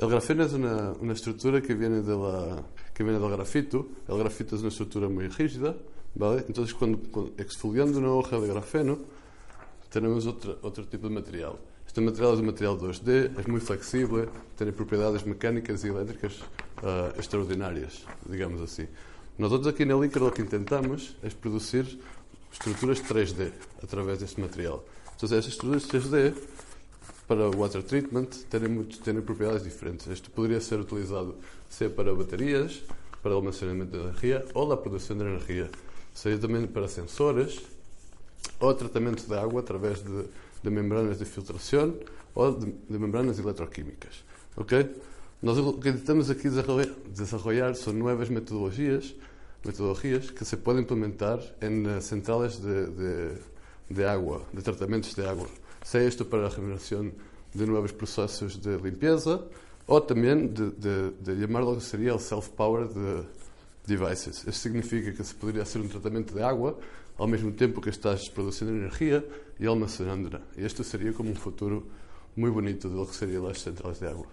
El grafeno es una, una estructura que viene, de la, que viene del grafito. El grafito es una estructura muy rígida, ¿vale? Entonces, cuando, cuando exfoliando una hoja de grafeno, tenemos otro, otro tipo de material. Este material es un material 2D, es muy flexible, tiene propiedades mecánicas y eléctricas uh, extraordinarias, digamos así. Nosotros aquí el Icar lo que intentamos es producir estruturas 3D a través de este material. Entonces, esas estruturas 3D para o water treatment têm, têm propriedades diferentes. Isto poderia ser utilizado seja para baterias, para o almacenamento de energia ou a produção de energia, seja também para sensores ou tratamento de água através de, de membranas de filtração ou de, de membranas eletroquímicas. Ok? Nós o que tentamos aqui desenvolver são novas metodologias, metodologias que se podem implementar em centrais de, de, de água, de tratamentos de água seja isto para a remuneração de novos processos de limpeza ou também de, de, chamar que seria o self-powered devices. Isto significa que se poderia ser um tratamento de água ao mesmo tempo que estás produzindo energia e almacenando-a. E isto seria como um futuro muito bonito do que seria as centrais de água.